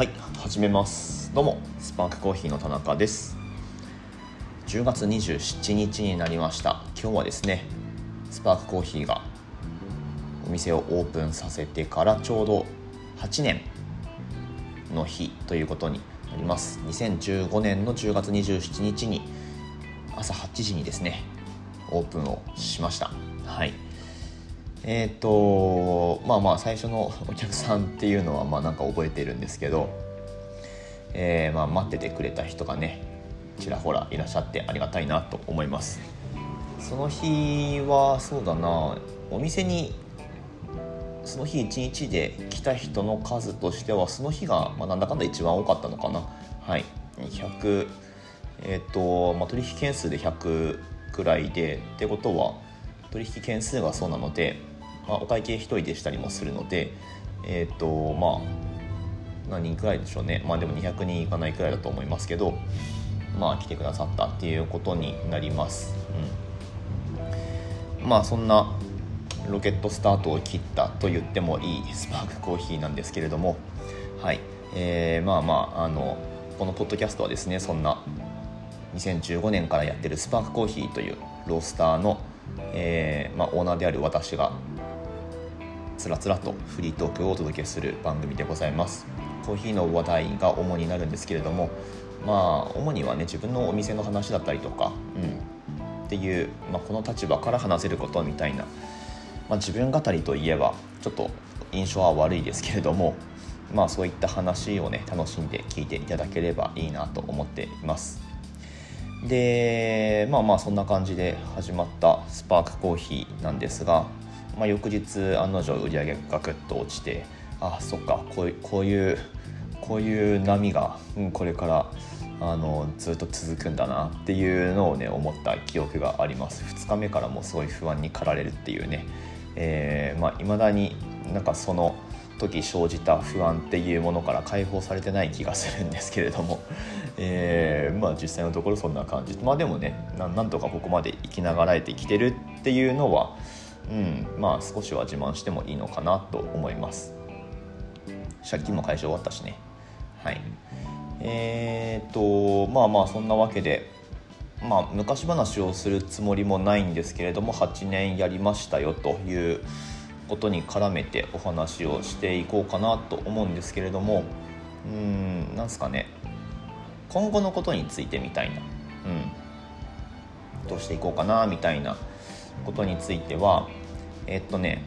はい始めます。どうもスパークコーヒーの田中です。10月27日になりました。今日はですねスパークコーヒーがお店をオープンさせてからちょうど8年の日ということになります。2015年の10月27日に朝8時にですねオープンをしました。はい。えっ、ー、とまあまあ最初のお客さんっていうのはまあなんか覚えてるんですけど、えー、まあ待っててくれた人がねちらほらいらっしゃってありがたいなと思います。その日はそうだなお店にその日一日で来た人の数としてはその日が、まあ、なんだかんだ一番多かったのかな。はい。100えっ、ー、と、まあ、取引件数で100くらいでってことは取引件数がそうなのでまあ、お会計1人でしたりもするのでえっ、ー、とまあ何人くらいでしょうね。まあでも200人いかないくらいだと思いますけどまあ来てくださったっていうことになります、うん、まあそんなロケットスタートを切ったと言ってもいいスパークコーヒーなんですけれどもはい、えー、まあまああのこのポッドキャストはですねそんな2015年からやってるスパークコーヒーというロースターの、えーまあ、オーナーである私がつらつらとフリートークをお届けする番組でございます。コーヒーの話題が主になるんですけれどもまあ主にはね自分のお店の話だったりとか、うん、っていう、まあ、この立場から話せることみたいな、まあ、自分語りといえばちょっと印象は悪いですけれどもまあそういった話をね楽しんで聞いていただければいいなと思っています。でまあまあそんな感じで始まったスパークコーヒーなんですがまあ、翌日案の定売り上げがガクッと落ちてあそっかこういうこういうこういう波が、これからあのずっと続くんだなっていうのをね思った記憶があります。2日目からもすごい不安に駆られるっていうね、えー、まあ、未だになんかその時生じた不安っていうものから解放されてない気がするんですけれども、えー、まあ実際のところそんな感じ。まあでもねなんとかここまで生きながらえてきてるっていうのはうん。まあ少しは自慢してもいいのかなと思います。借金も解消終わったしね。はい。えー、っとまあまあそんなわけでまあ昔話をするつもりもないんですけれども8年やりましたよということに絡めてお話をしていこうかなと思うんですけれどもうんなんすかね。今後のことについてみたいなうん。どうしていこうかなみたいなことについてはえっとね、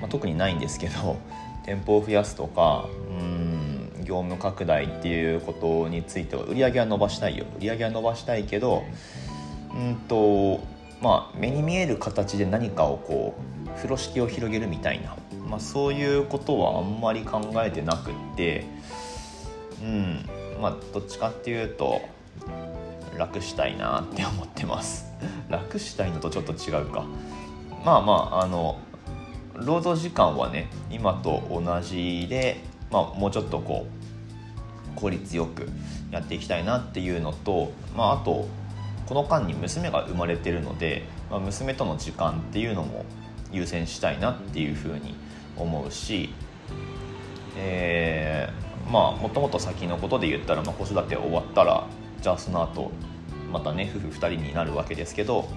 まあ、特にないんですけど 店舗を増やすとかうん業務拡大っていうことについては売り上げは伸ばしたいよ。売り上げは伸ばしたいけどうんとまあ目に見える形で何かをこう風呂敷を広げるみたいな、まあ、そういうことはあんまり考えてなくってうんまあどっちかっていうと楽したいなって思ってます。楽したいのとちょっと違うか。まあまああの労働時間はね今と同じで、まあ、もうちょっとこう効率よくやっていきたいなっていうのと、まあ、あとこの間に娘が生まれてるので、まあ、娘との時間っていうのも優先したいなっていうふうに思うし、えー、まあもともと先のことで言ったら、まあ、子育て終わったらじゃあその後またね夫婦2人になるわけですけど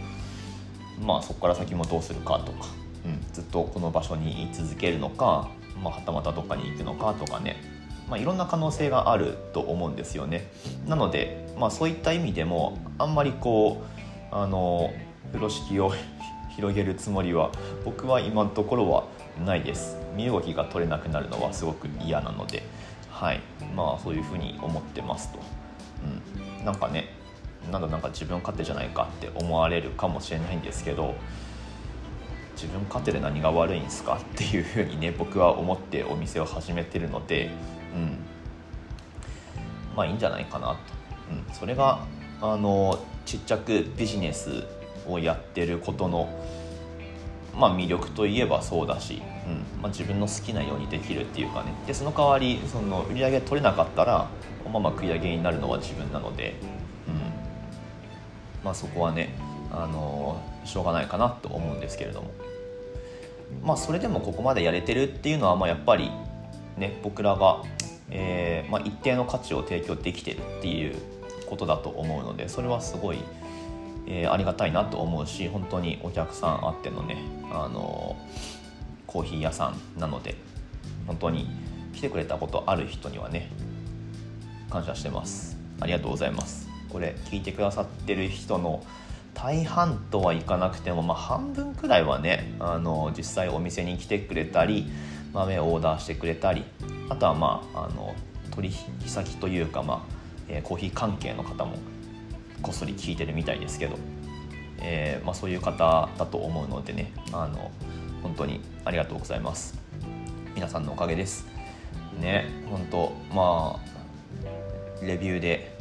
まあそこから先もどうするかとか、うん、ずっとこの場所に居続けるのか、まあ、はたまたどっかに行くのかとかね、まあ、いろんな可能性があると思うんですよね。なので、まあ、そういった意味でもあんまりこうあの風呂敷を 広げるつもりは僕は今のところはないです。身動きが取れなくなるのはすごく嫌なのではい。まあそういうふうに思ってますと、うん、なんかねなんだなんか自分勝手じゃないかって思われるかもしれないんですけど自分勝手で何が悪いんですかっていうふうにね僕は思ってお店を始めてるので、うん、まあいいんじゃないかなと、うん、それがあのちっちゃくビジネスをやってることの、まあ、魅力といえばそうだし、うん。まあ、自分の好きなようにできるっていうかね。でその代わりその売り上げ取れなかったらまあまあ食い上げになるのは自分なので、まあ、そこはねあのしょうがないかなと思うんですけれども。まあそれでもここまでやれてるっていうのはまあやっぱりね僕らが、えー、まあ、一定の価値を提供できてるっていうことだと思うのでそれはすごい、えー、ありがたいなと思うし本当にお客さんあってのねあのコーヒー屋さんなので本当に来てくれたことある人にはね感謝してます。ありがとうございます。これ聞いてくださってる人の大半とはいかなくても、まあ、半分くらいはねあの実際お店に来てくれたり豆をオーダーしてくれたりあとはまああの取引先というか、まあえー、コーヒー関係の方もこっそり聞いてるみたいですけど、えーまあ、そういう方だと思うのでねあの本当にありがとうございます。皆さんのおかげです。ね本当まあレビューで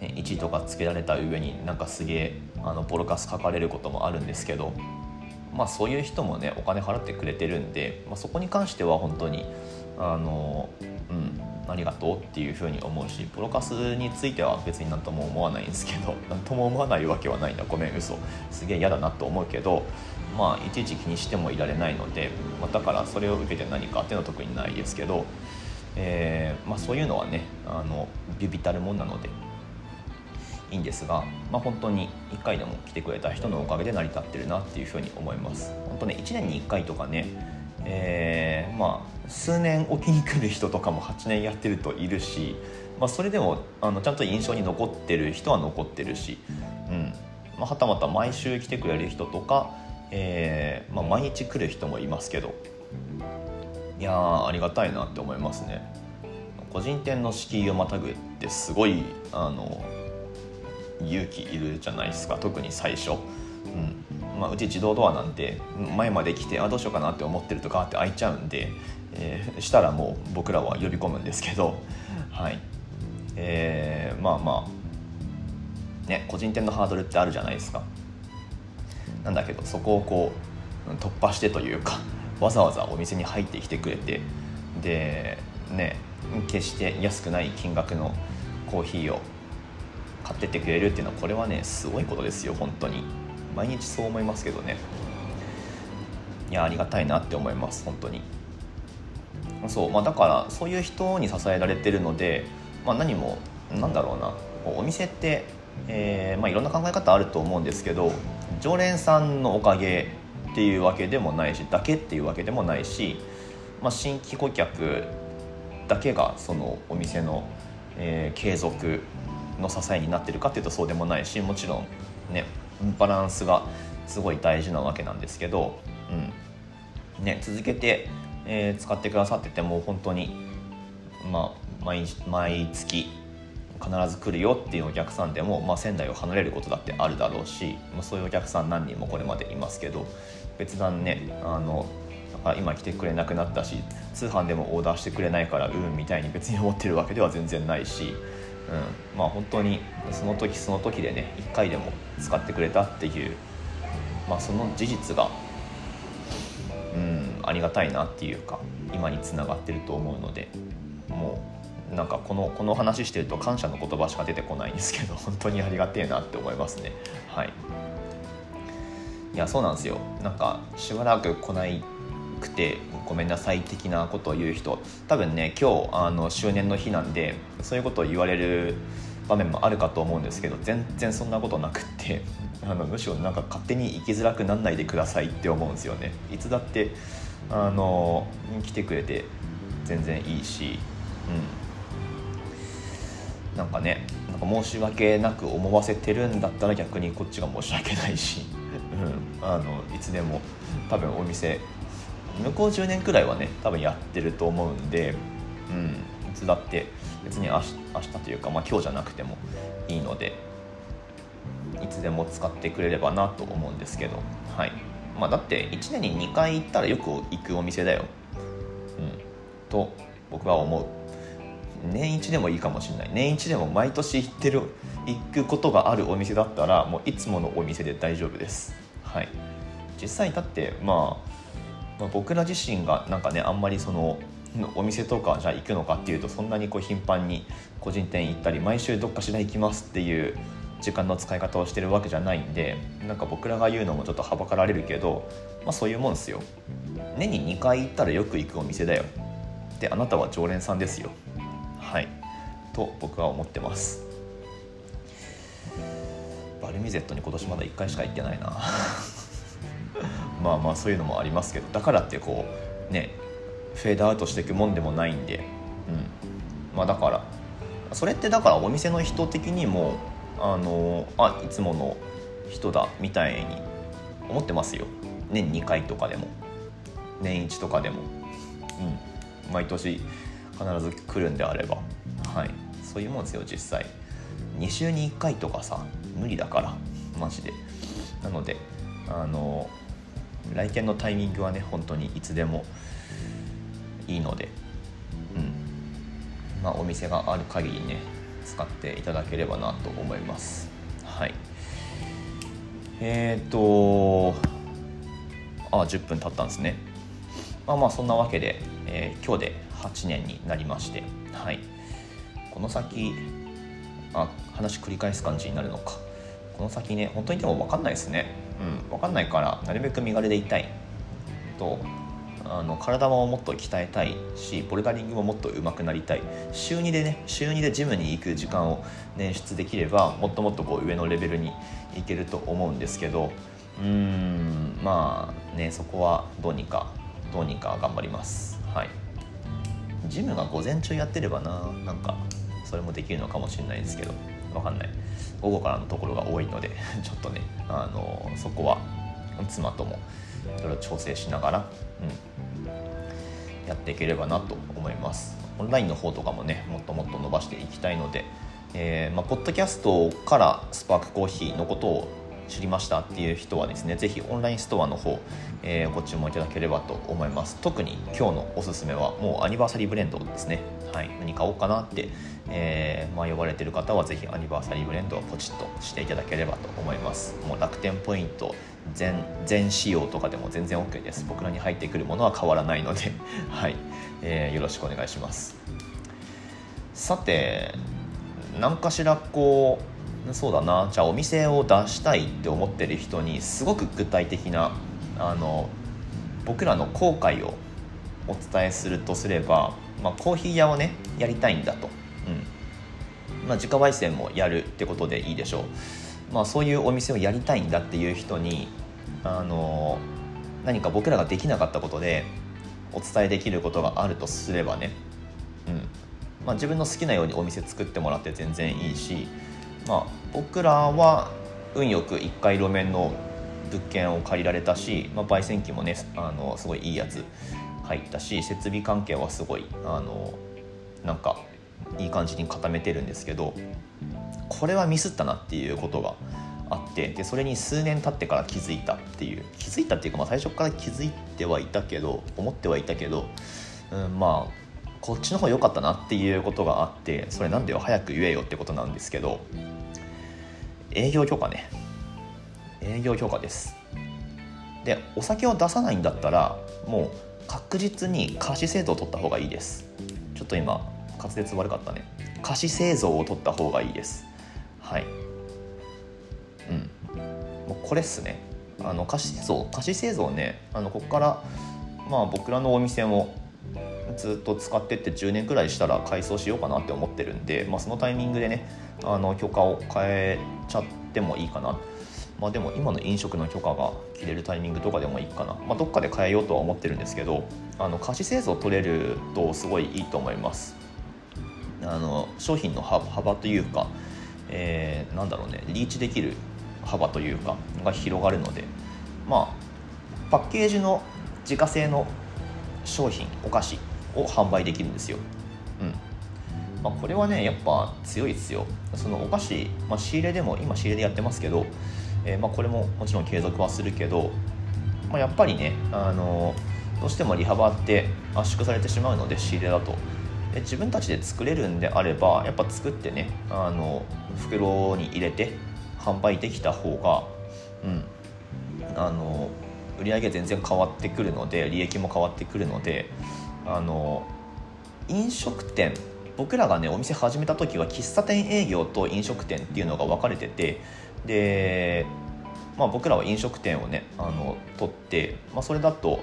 1とかつけられた上になんかすげえあのボロカス書かれることもあるんですけどまあそういう人もねお金払ってくれてるんで、まあ、そこに関しては本当にあのうんありがとうっていうふうに思うしプロカスについては別になんとも思わないんですけど 何とも思わないわけはないんだごめん嘘。すげえ嫌だなと思うけどまあいちいち気にしてもいられないので、まあ、だからそれを受けて何かっていうのは特にないですけど、えーまあ、そういうのはねあのビビたるもんなのでいいんですが、まあ、本当に1回でも来てくれた人のおかげで成り立ってるなっていうふうに思います。本当ね1年に1回とかね、えー、まあ数年おきに来る人とかも8年やってるといるし、まあ、それでもあのちゃんと印象に残ってる人は残ってるし、うん。まあ、はたまた毎週来てくれる人とか、えーまあ、毎日来る人もいますけどいやありがたいなって思いますね。個人店の敷居をまたぐってすごいあの勇気いるじゃないですか特に最初、うん。まあ、うち自動ドアなんで前まで来てあどうしようかなって思ってるとかって開いちゃうんで、えー、したらもう僕らは呼び込むんですけど、はい。えー、まあまあね個人店のハードルってあるじゃないですか。なんだけどそこをこう突破してというかわざわざお店に入ってきてくれてでね決して安くない金額のコーヒーを買ってってくれるっていうのはこれはねすごいことですよ本当に。毎日そう思いますけどね。いやありがたいなって思います本当に。そうまあだからそういう人に支えられてるので、まあ、何もなんだろうな。お店って、えーまあ、いろんな考え方あると思うんですけど常連さんのおかげっていうわけでもないしだけっていうわけでもないし、まあ、新規顧客だけがそのお店の、えー、継続の支えになってるかっていうとそうでもないしもちろんねバランスがすごい大事なわけなんですけど、うん。ね、続けて、えー、使ってくださってても本当に、まあ、毎毎月必ず来るよっていうお客さんでも、まあ、仙台を離れることだってあるだろうし、まあ、そういうお客さん何人もこれまでいますけど別段ねあの今来てくれなくなったし通販でもオーダーしてくれないからうんみたいに別に思ってるわけでは全然ないしうん、まあ本当にその時その時でね1回でも使ってくれたっていう、まあ、その事実が、うん、ありがたいなっていうか今につながってると思うのでもうなんかこのこの話してると感謝の言葉しか出てこないんですけど 本当にありがてえなって思いますね。はい。いやそうなんですよ。なんかしばらく来ないくてごめんなさい的なことを言う人。多分ね今日あの周年の日なんでそういうことを言われる場面もあるかと思うんですけど全然そんなことなくって あのむしろなんか勝手に生きづらくなんないでくださいって思うんですよね。いつだってあの来てくれて全然いいしうん。なんかねなんか申し訳なく思わせてるんだったら逆にこっちが申し訳ないし、うん、あのいつでも多分お店向こう10年くらいはね多分やってると思うんで、うん、いつだって別に明日明日というか、まあ、今日じゃなくてもいいのでいつでも使ってくれればなと思うんですけど、はい。まあ、だって1年に2回行ったらよく行くお店だよ、うん、と僕は思う。年一でもいいかもしれない。年一でも毎年行ってる行くことがあるお店だったらもういつものお店で大丈夫です。はい。実際だってまあまあ、僕ら自身がなんかねあんまりそのお店とかじゃあ行くのかっていうとそんなにこう頻繁に個人店行ったり毎週どっかしら行きますっていう時間の使い方をしてるわけじゃないんでなんか僕らが言うのもちょっとはばかられるけど、まあ、そういうもんですよ。年に2回行ったらよく行くお店だよ。であなたは常連さんですよ。はい。と僕は思ってます。バルミゼットに今年まだ1回しか行ってないな。まあまあそういうのもありますけどだからってこうねフェードアウトしていくもんでもないんで、うん。まあ、だからそれってだからお店の人的にもあのあいつもの人だみたいに思ってますよ。年2回とかでも。年1とかでも、うん、毎年必ず来るんであれば。はい。そういうもんですよ実際。2週に1回とかさ無理だから。マジで。なのであの来店のタイミングはね本当にいつでもいいのでうん。まあお店がある限りね使っていただければなと思います。はい。えっ、ー、とあ10分経ったんですね。まあまあそんなわけで、えー、今日で8年になりましてはい。この先あ話繰り返す感じになるのか。この先ね本当にでも分かんないですね。うん。分かんないからなるべく身軽でいたいとあの体ももっと鍛えたいしボルダリングももっと上手くなりたい。週2でね週2でジムに行く時間を捻出できればもっともっとこう上のレベルにいけると思うんですけどうーんまあねそこはどうにかどうにか頑張ります。はい。ジムが午前中やってればななんかそれもできるのかもしれないですけど。分かんない。午後からのところが多いので ちょっとねあのそこは妻ともいろいろ調整しながら、うん、やっていければなと思います。オンラインの方とかもねもっともっと伸ばしていきたいので、えー、まあ、ポッドキャストからスパークコーヒーのことを知りましたっていう人はですねぜひオンラインストアの方、えー、ご注文いただければと思います。特に今日のおすすめはもうアニバーサリーブレンドですね。はい何買おうかなって、えー、迷われてる方はぜひアニバーサリーブレンドをポチッとしていただければと思います。もう楽天ポイント全全仕様とかでも全然 OK です。僕らに入ってくるものは変わらないので はい、えー、よろしくお願いします。さて何かしらこうそうだなじゃあお店を出したいって思ってる人にすごく具体的なあの僕らの後悔をお伝えするとすれば、まあ、コーヒー屋をねやりたいんだと、うん。まあ、自家焙煎もやるってことでいいでしょう、まあ、そういうお店をやりたいんだっていう人にあの何か僕らができなかったことでお伝えできることがあるとすればね、うん。まあ、自分の好きなようにお店作ってもらって全然いいしまあ、僕らは運よく1階路面の物件を借りられたし、まあ、焙煎機もねあのすごいいいやつ入ったし設備関係はすごいあのなんかいい感じに固めてるんですけどこれはミスったなっていうことがあってでそれに数年経ってから気づいたっていう気づいたっていうか、まあ、最初から気づいてはいたけど思ってはいたけど、うん、まあこっちの方が良かったなっていうことがあってそれなんでよ早く言えよってことなんですけど営業許可ね。営業許可です。でお酒を出さないんだったらもう確実に貸し製造を取った方がいいです。ちょっと今滑舌悪かったね。貸し製造を取った方がいいです。はい。うん。もうこれっすね。あの貸し製造貸し製造ねあのここからまあ僕らのお店もずっと使ってって10年くらいしたら改装しようかなって思ってるんで、まあ、そのタイミングでねあの許可を変えちゃってもいいかな。まあでも今の飲食の許可が切れるタイミングとかでもいいかな、まあ、どっかで変えようとは思ってるんですけどあの貸し製造取れるとすごいいいと思います。あの商品の幅というか、えー、なんだろうねリーチできる幅というかが広がるのでまあパッケージの自家製の商品お菓子を販売できるんですよ、うん。まあ、これはねやっぱ強いですよ。そのお菓子、まあ、仕入れでも今仕入れでやってますけど、えー、まあ、これももちろん継続はするけど、まあ、やっぱりねあのどうしても利幅って圧縮されてしまうので仕入れだと。で自分たちで作れるんであればやっぱ作ってねあの袋に入れて販売できた方がうんあの売り上げ全然変わってくるので利益も変わってくるのであの飲食店僕らがねお店始めた時は喫茶店営業と飲食店っていうのが分かれててで、まあ、僕らは飲食店をねあの取って、まあ、それだと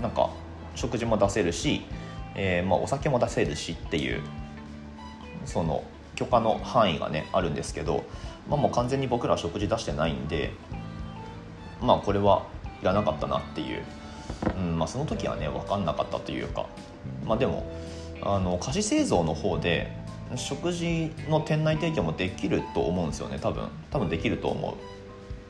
なんか食事も出せるし、えー、まあ、お酒も出せるしっていうその許可の範囲がねあるんですけど、まあ、もう完全に僕らは食事出してないんでまあこれはいらなかったなっていう、うんまあ、その時はね分かんなかったというかまあでもあの菓子製造の方で食事の店内提供もできると思うんですよね多分。多分できると思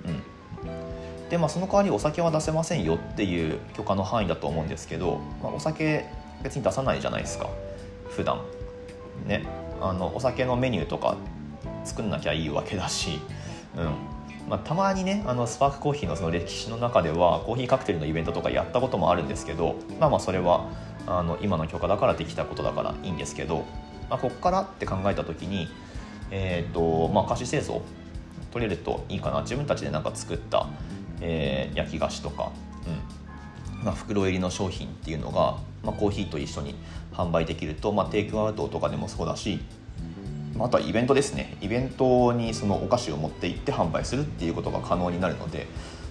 う。うん。でまあその代わりお酒は出せませんよっていう許可の範囲だと思うんですけど、まあ、お酒別に出さないじゃないですか普段。ね。あのお酒のメニューとか作んなきゃいいわけだし、うん。まあ、たまにねあのスパークコーヒーのその歴史の中ではコーヒーカクテルのイベントとかやったこともあるんですけどまあまあそれはあの今の許可だからできたことだからいいんですけど、まあ、ここから？って考えた時に、えーとまあ、菓子製造取れるといいかな？自分たちでなんか作った、えー、焼き菓子とか、うん。まあ、袋入りの商品っていうのが、まあ、コーヒーと一緒に販売できると、まあ、テイクアウトとかでもそうだしあとはイベントですね。イベントにそのお菓子を持って行って販売するっていうことが可能になるので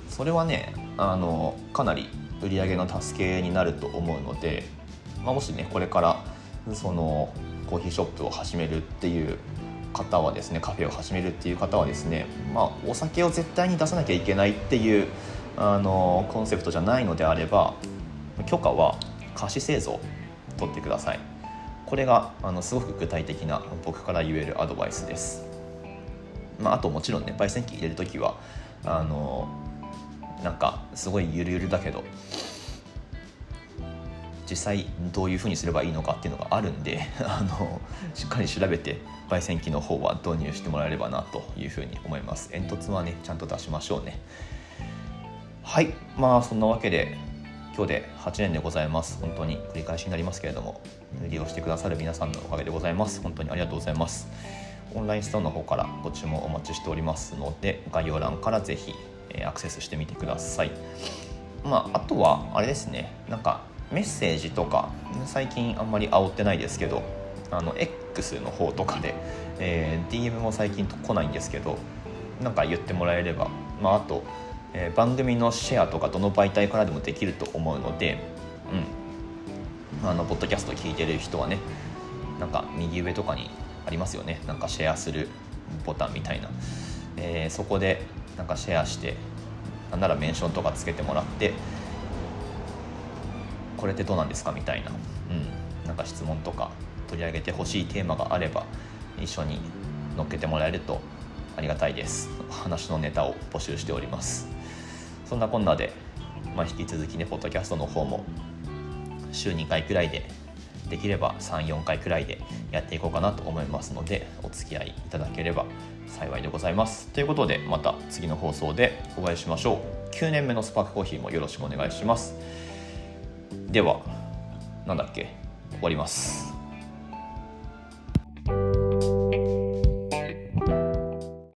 それはねあのかなり売り上げの助けになると思うので、まあ、もしねこれからそのコーヒーショップを始めるっていう方はですねカフェを始めるっていう方はですね、まあ、お酒を絶対に出さなきゃいけないっていうあのコンセプトじゃないのであれば許可は菓子製造取ってください。これがあのすごく具体的な僕から言えるアドバイスです、まあ、あともちろんね焙煎機入れる時はあのなんかすごいゆるゆるだけど実際どういうふうにすればいいのかっていうのがあるんで あのしっかり調べて焙煎機の方は導入してもらえればなというふうに思います。煙突はねちゃんと出しましょうね。はい。まあそんなわけで今日で8年でございます。本当に繰り返しになりますけれども利用してくださる皆さんのおかげでございます。本当にありがとうございます。オンラインストアの方からご注文お待ちしておりますので概要欄からぜひアクセスしてみてください。まああとはあれですね。なんかメッセージとか最近あんまり煽ってないですけどあの X の方とかで、えー、DM も最近来ないんですけどなんか言ってもらえれば、まあ、あと、えー、番組のシェアとかどの媒体からでもできると思うので、うん、あのポッドキャスト聞いてる人はねなんか右上とかにありますよね。なんかシェアするボタンみたいな、えー、そこでなんかシェアしてなんならメンションとかつけてもらってこれってどうなんですか？みたいな、うん、なんか質問とか取り上げてほしいテーマがあれば一緒に乗っけてもらえるとありがたいです。話のネタを募集しております。そんなこんなで、まあ、引き続きねポッドキャストの方も週2回くらいでできれば34回くらいでやっていこうかなと思いますのでお付き合いいただければ幸いでございます。ということでまた次の放送でお会いしましょう。9年目のスパークコーヒーもよろしくお願いします。ではなんだっけ？終わります。